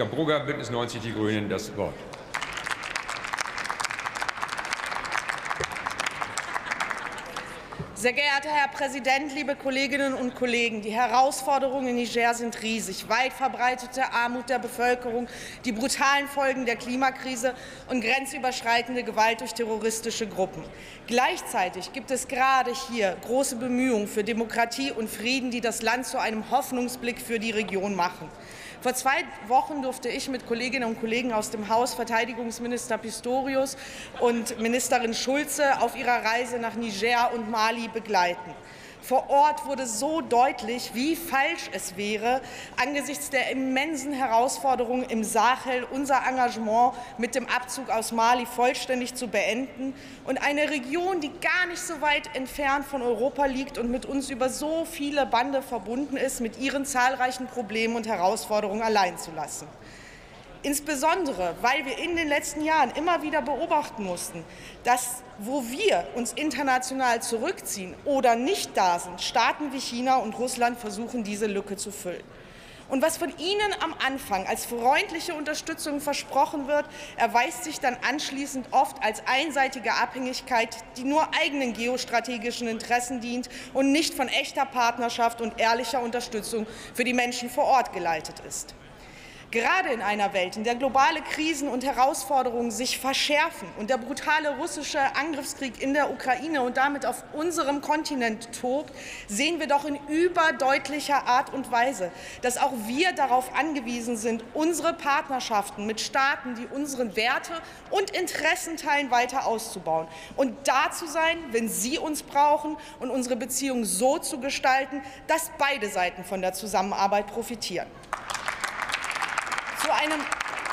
Gambrugger, Bündnis 90 Die Grünen, das Wort. Sehr geehrter Herr Präsident, liebe Kolleginnen und Kollegen! Die Herausforderungen in Niger sind riesig. Weit verbreitete Armut der Bevölkerung, die brutalen Folgen der Klimakrise und grenzüberschreitende Gewalt durch terroristische Gruppen. Gleichzeitig gibt es gerade hier große Bemühungen für Demokratie und Frieden, die das Land zu einem Hoffnungsblick für die Region machen. Vor zwei Wochen durfte ich mit Kolleginnen und Kollegen aus dem Haus Verteidigungsminister Pistorius und Ministerin Schulze auf ihrer Reise nach Niger und Mali begleiten. Vor Ort wurde so deutlich, wie falsch es wäre, angesichts der immensen Herausforderungen im Sahel unser Engagement mit dem Abzug aus Mali vollständig zu beenden und eine Region, die gar nicht so weit entfernt von Europa liegt und mit uns über so viele Bande verbunden ist, mit ihren zahlreichen Problemen und Herausforderungen allein zu lassen. Insbesondere, weil wir in den letzten Jahren immer wieder beobachten mussten, dass, wo wir uns international zurückziehen oder nicht da sind, Staaten wie China und Russland versuchen, diese Lücke zu füllen. Und was von Ihnen am Anfang als freundliche Unterstützung versprochen wird, erweist sich dann anschließend oft als einseitige Abhängigkeit, die nur eigenen geostrategischen Interessen dient und nicht von echter Partnerschaft und ehrlicher Unterstützung für die Menschen vor Ort geleitet ist. Gerade in einer Welt, in der globale Krisen und Herausforderungen sich verschärfen und der brutale russische Angriffskrieg in der Ukraine und damit auf unserem Kontinent tobt, sehen wir doch in überdeutlicher Art und Weise, dass auch wir darauf angewiesen sind, unsere Partnerschaften mit Staaten, die unsere Werte und Interessen teilen, weiter auszubauen und da zu sein, wenn sie uns brauchen und unsere Beziehungen so zu gestalten, dass beide Seiten von der Zusammenarbeit profitieren. Zu einem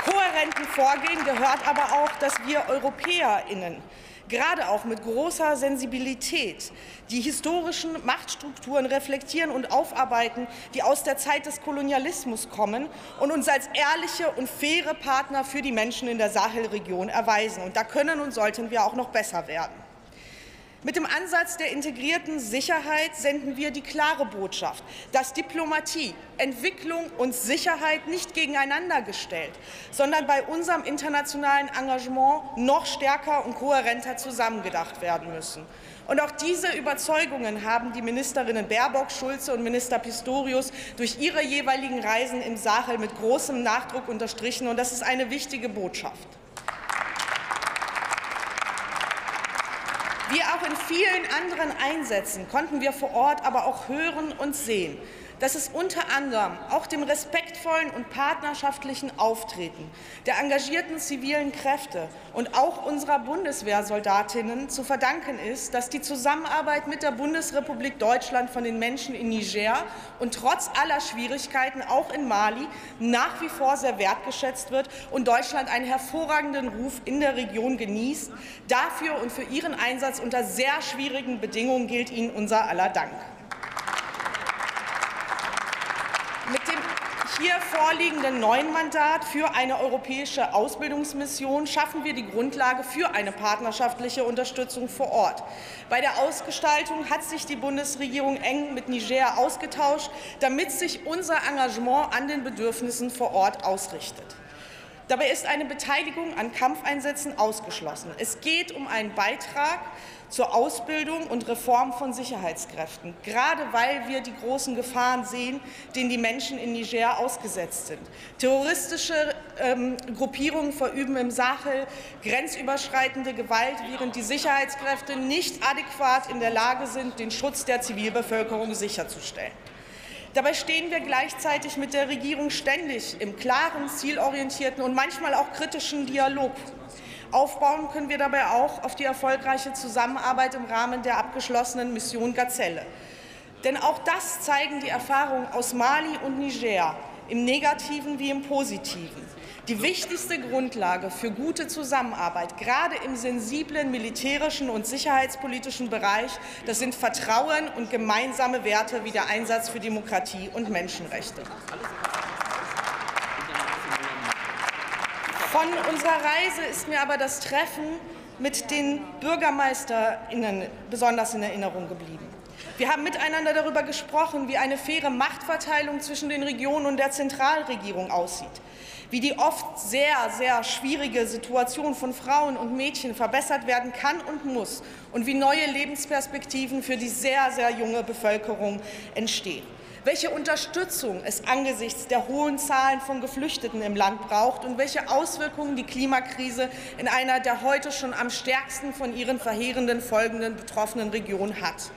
kohärenten Vorgehen gehört aber auch, dass wir EuropäerInnen gerade auch mit großer Sensibilität die historischen Machtstrukturen reflektieren und aufarbeiten, die aus der Zeit des Kolonialismus kommen und uns als ehrliche und faire Partner für die Menschen in der Sahelregion erweisen. Und da können und sollten wir auch noch besser werden. Mit dem Ansatz der integrierten Sicherheit senden wir die klare Botschaft, dass Diplomatie, Entwicklung und Sicherheit nicht gegeneinander gestellt, sondern bei unserem internationalen Engagement noch stärker und kohärenter zusammengedacht werden müssen. Und auch diese Überzeugungen haben die Ministerinnen Baerbock, Schulze und Minister Pistorius durch ihre jeweiligen Reisen im Sahel mit großem Nachdruck unterstrichen. Und das ist eine wichtige Botschaft. Wie auch in vielen anderen Einsätzen konnten wir vor Ort aber auch hören und sehen, dass es unter anderem auch dem respektvollen und partnerschaftlichen Auftreten der engagierten zivilen Kräfte und auch unserer Bundeswehrsoldatinnen zu verdanken ist, dass die Zusammenarbeit mit der Bundesrepublik Deutschland von den Menschen in Niger und trotz aller Schwierigkeiten auch in Mali nach wie vor sehr wertgeschätzt wird und Deutschland einen hervorragenden Ruf in der Region genießt. Dafür und für Ihren Einsatz unter sehr schwierigen Bedingungen gilt Ihnen unser aller Dank. Hier vorliegenden neuen Mandat für eine europäische Ausbildungsmission schaffen wir die Grundlage für eine partnerschaftliche Unterstützung vor Ort. Bei der Ausgestaltung hat sich die Bundesregierung eng mit Niger ausgetauscht, damit sich unser Engagement an den Bedürfnissen vor Ort ausrichtet. Dabei ist eine Beteiligung an Kampfeinsätzen ausgeschlossen. Es geht um einen Beitrag zur Ausbildung und Reform von Sicherheitskräften, gerade weil wir die großen Gefahren sehen, denen die Menschen in Niger ausgesetzt sind. Terroristische ähm, Gruppierungen verüben im Sahel grenzüberschreitende Gewalt, während die Sicherheitskräfte nicht adäquat in der Lage sind, den Schutz der Zivilbevölkerung sicherzustellen. Dabei stehen wir gleichzeitig mit der Regierung ständig im klaren, zielorientierten und manchmal auch kritischen Dialog. Aufbauen können wir dabei auch auf die erfolgreiche Zusammenarbeit im Rahmen der abgeschlossenen Mission Gazelle. Denn auch das zeigen die Erfahrungen aus Mali und Niger, im negativen wie im positiven. Die wichtigste Grundlage für gute Zusammenarbeit, gerade im sensiblen militärischen und sicherheitspolitischen Bereich, das sind Vertrauen und gemeinsame Werte wie der Einsatz für Demokratie und Menschenrechte. Von unserer Reise ist mir aber das Treffen mit den BürgermeisterInnen besonders in Erinnerung geblieben. Wir haben miteinander darüber gesprochen, wie eine faire Machtverteilung zwischen den Regionen und der Zentralregierung aussieht wie die oft sehr, sehr schwierige Situation von Frauen und Mädchen verbessert werden kann und muss und wie neue Lebensperspektiven für die sehr, sehr junge Bevölkerung entstehen welche Unterstützung es angesichts der hohen Zahlen von Geflüchteten im Land braucht und welche Auswirkungen die Klimakrise in einer der heute schon am stärksten von ihren verheerenden Folgen betroffenen Region hat.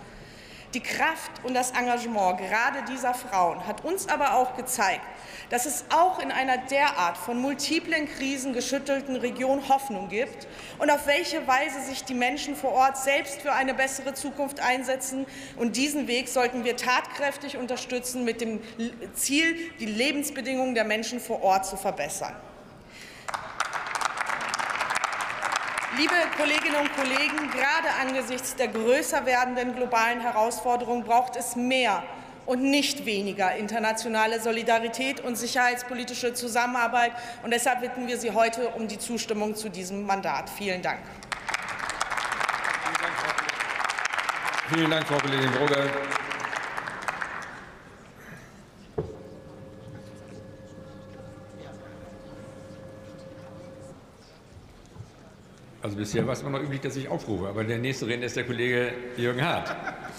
Die Kraft und das Engagement gerade dieser Frauen hat uns aber auch gezeigt, dass es auch in einer derart von multiplen Krisen geschüttelten Region Hoffnung gibt und auf welche Weise sich die Menschen vor Ort selbst für eine bessere Zukunft einsetzen. Und diesen Weg sollten wir tatkräftig unterstützen mit dem Ziel, die Lebensbedingungen der Menschen vor Ort zu verbessern. Liebe Kolleginnen und Kollegen, gerade angesichts der größer werdenden globalen Herausforderungen braucht es mehr und nicht weniger internationale Solidarität und sicherheitspolitische Zusammenarbeit. Und deshalb bitten wir Sie heute um die Zustimmung zu diesem Mandat. Vielen Dank. Vielen Dank, Frau Kollegin Brugger. Also bisher war es immer noch üblich, dass ich aufrufe, aber der nächste Redner ist der Kollege Jürgen Hart.